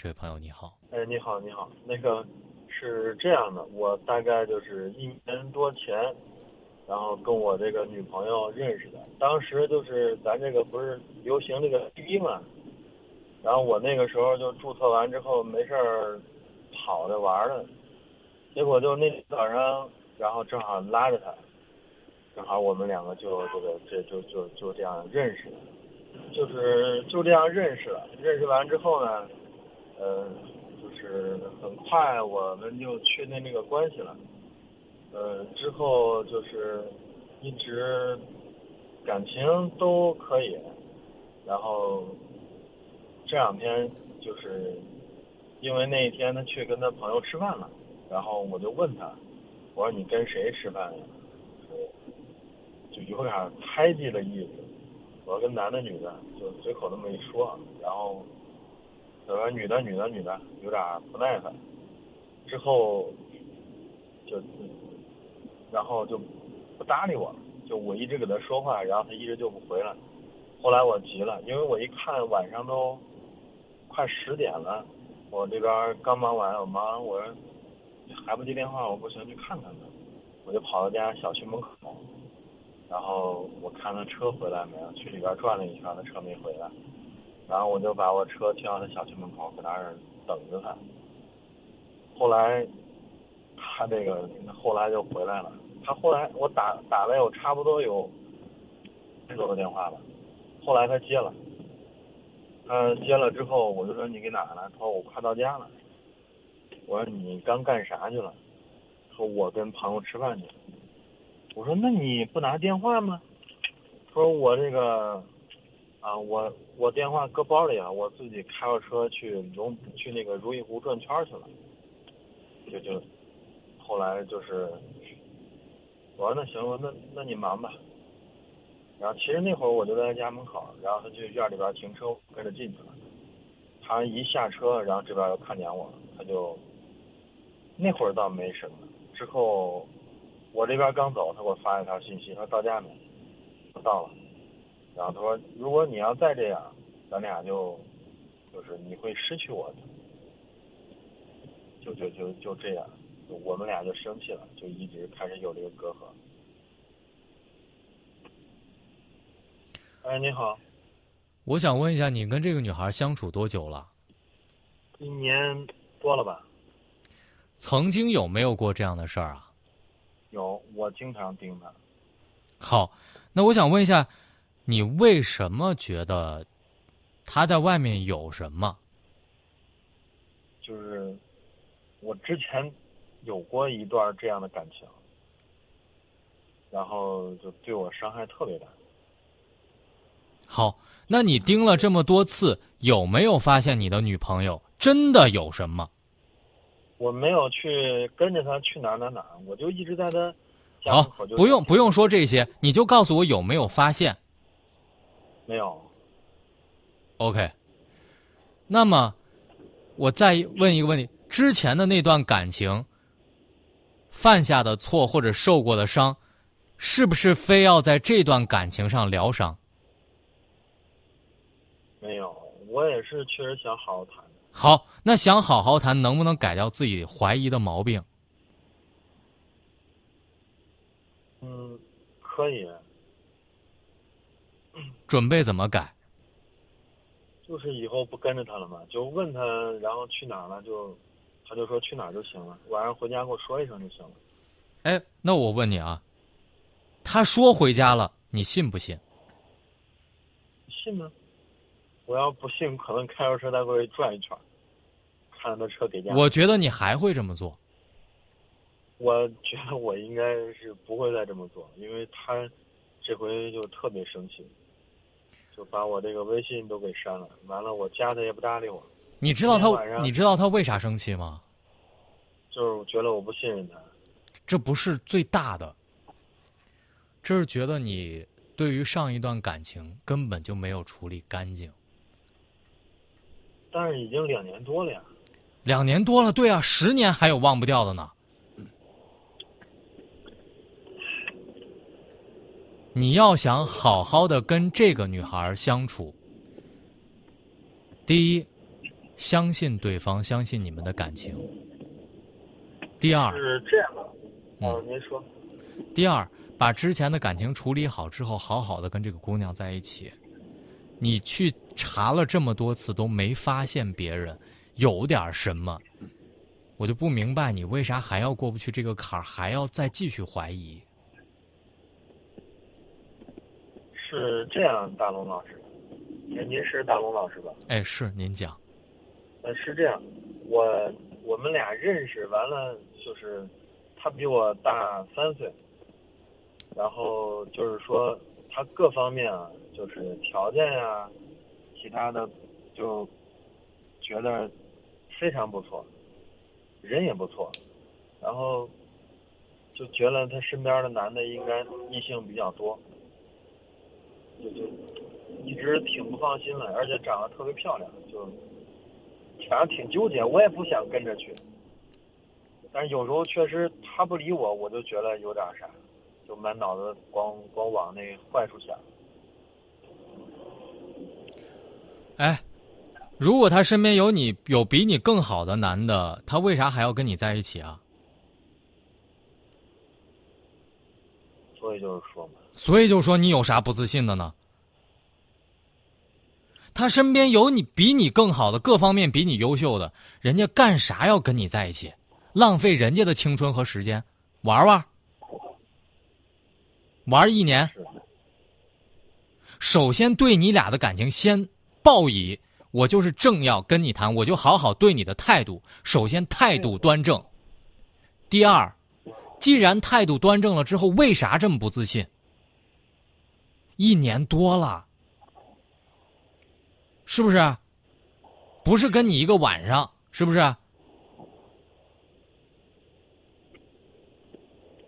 这位朋友你好。哎，你好，你好，那个是这样的，我大概就是一年多前，然后跟我这个女朋友认识的，当时就是咱这个不是流行这个滴嘛，然后我那个时候就注册完之后没事儿跑着玩的，结果就那天早上，然后正好拉着她，正好我们两个就这个这就就就这样认识的，就是就这样认识了，认识完之后呢。呃，就是很快我们就确定这个关系了。呃，之后就是一直感情都可以，然后这两天就是因为那一天他去跟他朋友吃饭了，然后我就问他，我说你跟谁吃饭呀？就有点猜忌的意思。我说跟男的女的，就随口那么一说，然后。说女的女的女的有点不耐烦，之后就然后就不搭理我了，就我一直给他说话，然后他一直就不回来。后来我急了，因为我一看晚上都快十点了，我这边刚忙完，我忙完我说还不接电话，我不行去看看他，我就跑到家小区门口，然后我看他车回来没有，去里边转了一圈，他车没回来。然后我就把我车停到他小区门口，搁那儿等着他。后来，他这个后来就回来了。他后来我打打了有差不多有十多个电话了。后来他接了，他接了之后，我就说你给哪了？他说我快到家了。我说你刚干啥去了？说我跟朋友吃饭去了。我说那你不拿电话吗？他说我这个。啊，我我电话搁包里了，我自己开着车去龙去那个如意湖转圈去了，就就后来就是，我说那行，那那你忙吧。然后其实那会儿我就在他家门口，然后他就院里边停车，跟着进去了。他一下车，然后这边又看见我了，他就那会儿倒没什么。之后我这边刚走，他给我发一条信息，说到家没？我到了。然后他说：“如果你要再这样，咱俩就，就是你会失去我的，就就就就这样，我们俩就生气了，就一直开始有这个隔阂。”哎，你好，我想问一下，你跟这个女孩相处多久了？一年多了吧。曾经有没有过这样的事儿啊？有，我经常盯她。好，那我想问一下。你为什么觉得他在外面有什么？就是我之前有过一段这样的感情，然后就对我伤害特别大。好，那你盯了这么多次，有没有发现你的女朋友真的有什么？我没有去跟着他去哪哪哪，我就一直在他好，不用不用说这些，你就告诉我有没有发现。没有。OK。那么，我再问一个问题：之前的那段感情犯下的错或者受过的伤，是不是非要在这段感情上疗伤？没有，我也是确实想好好谈。好，那想好好谈，能不能改掉自己怀疑的毛病？嗯，可以。准备怎么改？就是以后不跟着他了嘛，就问他，然后去哪了，就他就说去哪就行了。晚上回家给我说一声就行了。哎，那我问你啊，他说回家了，你信不信？信呢。我要不信，可能开着车再过去转一圈，看他车给家。我觉得你还会这么做。我觉得我应该是不会再这么做，因为他这回就特别生气。就把我这个微信都给删了，完了我加他也不搭理我。你知道他你知道他为啥生气吗？就是觉得我不信任他。这不是最大的，这是觉得你对于上一段感情根本就没有处理干净。但是已经两年多了呀。两年多了，对啊，十年还有忘不掉的呢。你要想好好的跟这个女孩相处，第一，相信对方，相信你们的感情。第二是这样的，哦，您说。第二，把之前的感情处理好之后，好好的跟这个姑娘在一起。你去查了这么多次都没发现别人有点什么，我就不明白你为啥还要过不去这个坎儿，还要再继续怀疑。是这样，大龙老师，您您是大龙老师吧？哎，是您讲。呃，是这样，我我们俩认识完了，就是他比我大三岁，然后就是说他各方面啊，就是条件呀，其他的就觉得非常不错，人也不错，然后就觉得他身边的男的应该异性比较多。就就一直挺不放心的，而且长得特别漂亮，就反正挺纠结。我也不想跟着去，但是有时候确实他不理我，我就觉得有点啥，就满脑子光光往那坏处想。哎，如果他身边有你有比你更好的男的，他为啥还要跟你在一起啊？所以就是说嘛。所以就说你有啥不自信的呢？他身边有你比你更好的，各方面比你优秀的，人家干啥要跟你在一起？浪费人家的青春和时间，玩玩，玩一年。首先对你俩的感情先报以我就是正要跟你谈，我就好好对你的态度。首先态度端正。第二，既然态度端正了之后，为啥这么不自信？一年多了，是不是？不是跟你一个晚上，是不是？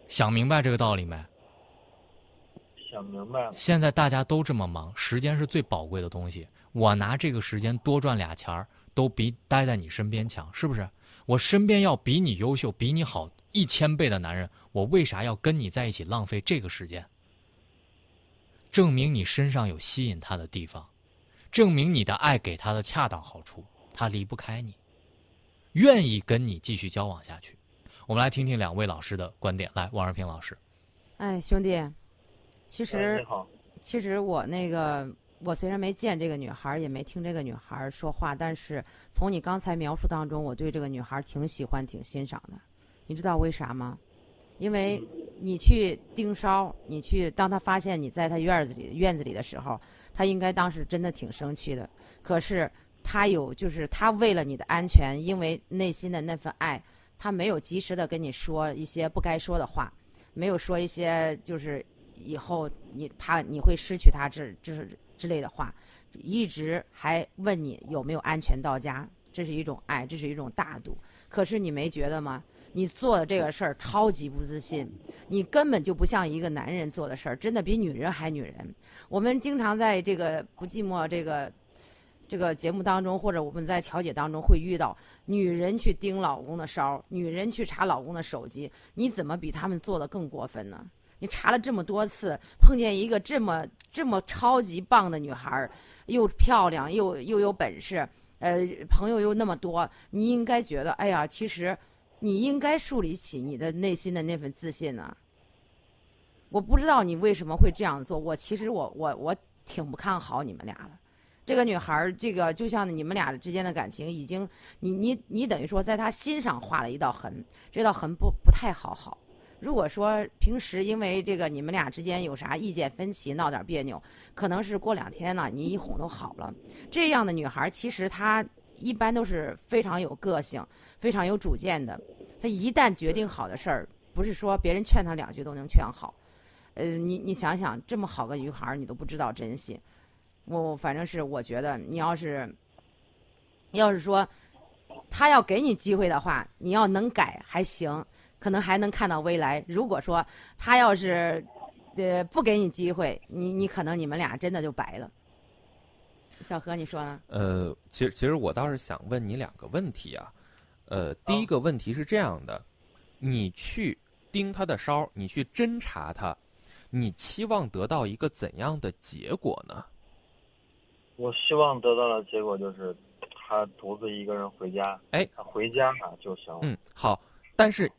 想明白这个道理没？想明白了。现在大家都这么忙，时间是最宝贵的东西。我拿这个时间多赚俩钱儿，都比待在你身边强，是不是？我身边要比你优秀、比你好一千倍的男人，我为啥要跟你在一起浪费这个时间？证明你身上有吸引他的地方，证明你的爱给他的恰到好处，他离不开你，愿意跟你继续交往下去。我们来听听两位老师的观点。来，王二平老师。哎，兄弟，其实其实我那个，我虽然没见这个女孩，也没听这个女孩说话，但是从你刚才描述当中，我对这个女孩挺喜欢、挺欣赏的。你知道为啥吗？因为你去盯梢，你去当他发现你在他院子里院子里的时候，他应该当时真的挺生气的。可是他有，就是他为了你的安全，因为内心的那份爱，他没有及时的跟你说一些不该说的话，没有说一些就是以后你他你会失去他这这是之类的话，一直还问你有没有安全到家，这是一种爱，这是一种大度。可是你没觉得吗？你做的这个事儿超级不自信，你根本就不像一个男人做的事儿，真的比女人还女人。我们经常在这个不寂寞这个这个节目当中，或者我们在调解当中会遇到女人去盯老公的梢，女人去查老公的手机，你怎么比他们做的更过分呢？你查了这么多次，碰见一个这么这么超级棒的女孩儿，又漂亮又又有本事，呃，朋友又那么多，你应该觉得，哎呀，其实。你应该树立起你的内心的那份自信呢。我不知道你为什么会这样做。我其实我我我挺不看好你们俩的。这个女孩，这个就像你们俩之间的感情，已经你你你等于说在她心上画了一道痕，这道痕不不太好好。如果说平时因为这个你们俩之间有啥意见分歧，闹点别扭，可能是过两天呢，你一哄都好了。这样的女孩儿，其实她。一般都是非常有个性、非常有主见的。她一旦决定好的事儿，不是说别人劝她两句都能劝好。呃，你你想想，这么好个女孩儿，你都不知道珍惜。我反正是我觉得，你要是要是说他要给你机会的话，你要能改还行，可能还能看到未来。如果说他要是呃不给你机会，你你可能你们俩真的就白了。小何，你说呢？呃，其实其实我倒是想问你两个问题啊。呃，第一个问题是这样的：你去盯他的梢，你去侦查他，你期望得到一个怎样的结果呢？我希望得到的结果就是他独自一个人回家，哎，他回家啊就行了。嗯，好，但是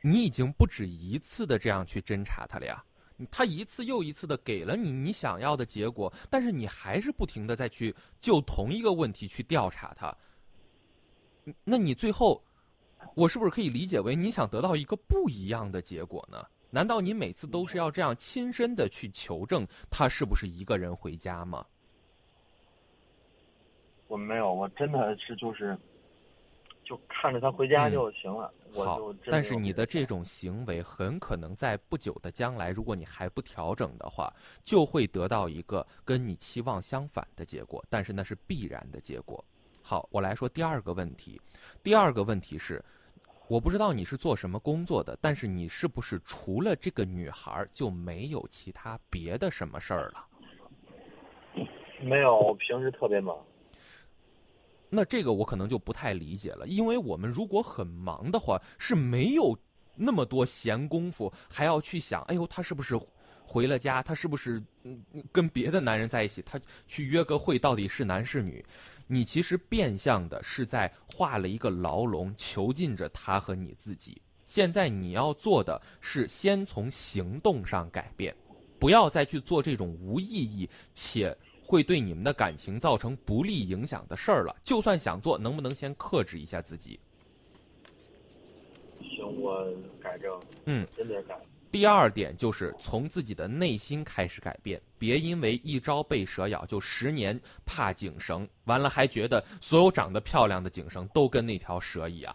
你已经不止一次的这样去侦查他了呀。他一次又一次的给了你你想要的结果，但是你还是不停的再去就同一个问题去调查他。那你最后，我是不是可以理解为你想得到一个不一样的结果呢？难道你每次都是要这样亲身的去求证他是不是一个人回家吗？我没有，我真的是就是，就看着他回家就行了。我但是你的这种行为很可能在不久的将来，如果你还不调整的话，就会得到一个跟你期望相反的结果，但是那是必然的结果。好，我来说第二个问题。第二个问题是，我不知道你是做什么工作的，但是你是不是除了这个女孩儿就没有其他别的什么事儿了？没有，我平时特别忙。那这个我可能就不太理解了，因为我们如果很忙的话，是没有那么多闲工夫，还要去想，哎呦，他是不是回了家？他是不是跟别的男人在一起？他去约个会到底是男是女？你其实变相的是在画了一个牢笼，囚禁着他和你自己。现在你要做的是先从行动上改变，不要再去做这种无意义且会对你们的感情造成不利影响的事儿了。就算想做，能不能先克制一下自己？行，我改正，嗯，真得改。第二点就是从自己的内心开始改变，别因为一朝被蛇咬就十年怕井绳，完了还觉得所有长得漂亮的井绳都跟那条蛇一样。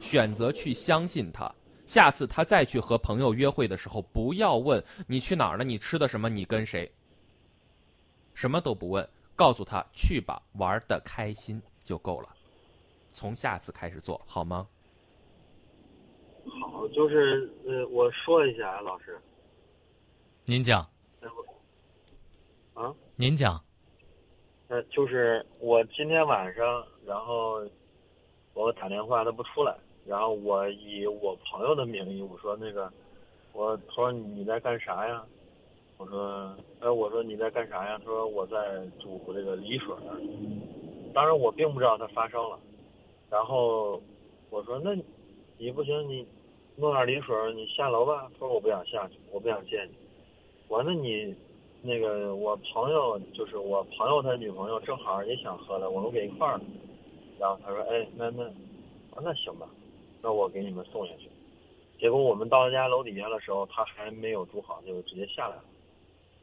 选择去相信他，下次他再去和朋友约会的时候，不要问你去哪儿了，你吃的什么，你跟谁，什么都不问，告诉他去吧，玩的开心就够了。从下次开始做好吗？好，就是呃，我说一下啊，老师，您讲，啊，您讲，呃，就是我今天晚上，然后我打电话他不出来，然后我以我朋友的名义，我说那个，我他说你在干啥呀？我说，哎，我说你在干啥呀？他说我在煮这个梨水儿。当然我并不知道他发烧了，然后我说那你不行，你弄点梨水，你下楼吧。他说我不想下去，我不想见你。我说那你那个我朋友就是我朋友他女朋友正好也想喝了，我们给一块儿。然后他说哎那那，那行吧，那我给你们送下去。结果我们到他家楼底下的时候，他还没有煮好，就直接下来了。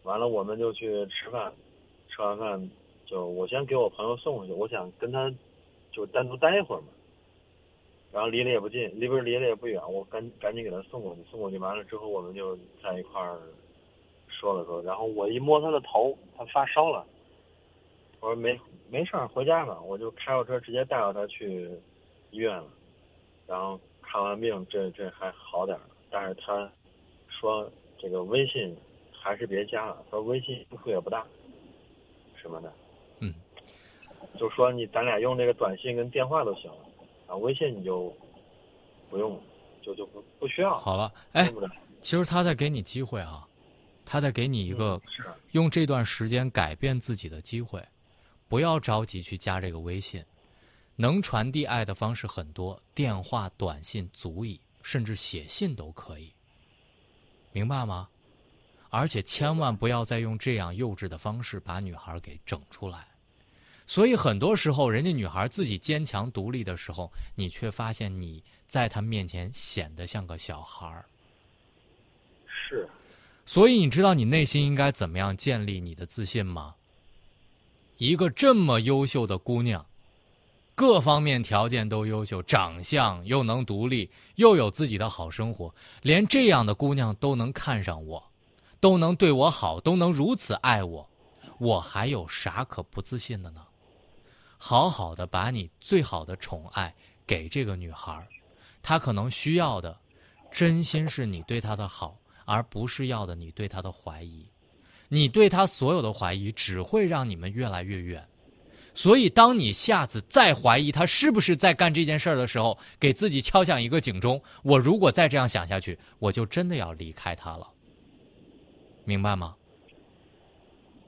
完了我们就去吃饭，吃完饭就我先给我朋友送回去，我想跟他就单独待一会儿嘛。然后离得也不近，离不是离得也不远，我赶赶紧给他送过去，送过去完了之后，我们就在一块儿说了说，然后我一摸他的头，他发烧了，我说没没事儿，回家吧，我就开着车直接带着他去医院了，然后看完病，这这还好点儿，但是他说这个微信还是别加了，他说微信用处也不大，什么的，嗯，就说你咱俩用这个短信跟电话都行了。啊，微信你就不用了，就就不不需要。好了，哎，不其实他在给你机会啊，他在给你一个是用这段时间改变自己的机会，不要着急去加这个微信。能传递爱的方式很多，电话、短信足以，甚至写信都可以，明白吗？而且千万不要再用这样幼稚的方式把女孩给整出来。所以很多时候，人家女孩自己坚强独立的时候，你却发现你在她面前显得像个小孩儿。是，所以你知道你内心应该怎么样建立你的自信吗？一个这么优秀的姑娘，各方面条件都优秀，长相又能独立，又有自己的好生活，连这样的姑娘都能看上我，都能对我好，都能如此爱我，我还有啥可不自信的呢？好好的把你最好的宠爱给这个女孩，她可能需要的，真心是你对她的好。而不是要的你对她的怀疑，你对她所有的怀疑只会让你们越来越远。所以，当你下次再怀疑他是不是在干这件事儿的时候，给自己敲响一个警钟：我如果再这样想下去，我就真的要离开他了。明白吗？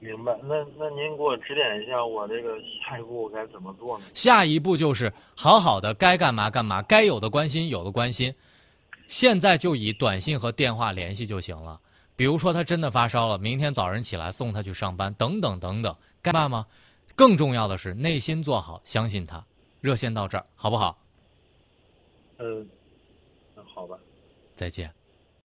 明白。那那您给我指点一下，我这个下一步该怎么做呢？下一步就是好好的该干嘛干嘛，该有的关心有的关心，现在就以短信和电话联系就行了。比如说他真的发烧了，明天早晨起来送他去上班，等等等等，该办吗？更重要的是内心做好，相信他。热线到这儿，好不好？嗯，那好吧。再见。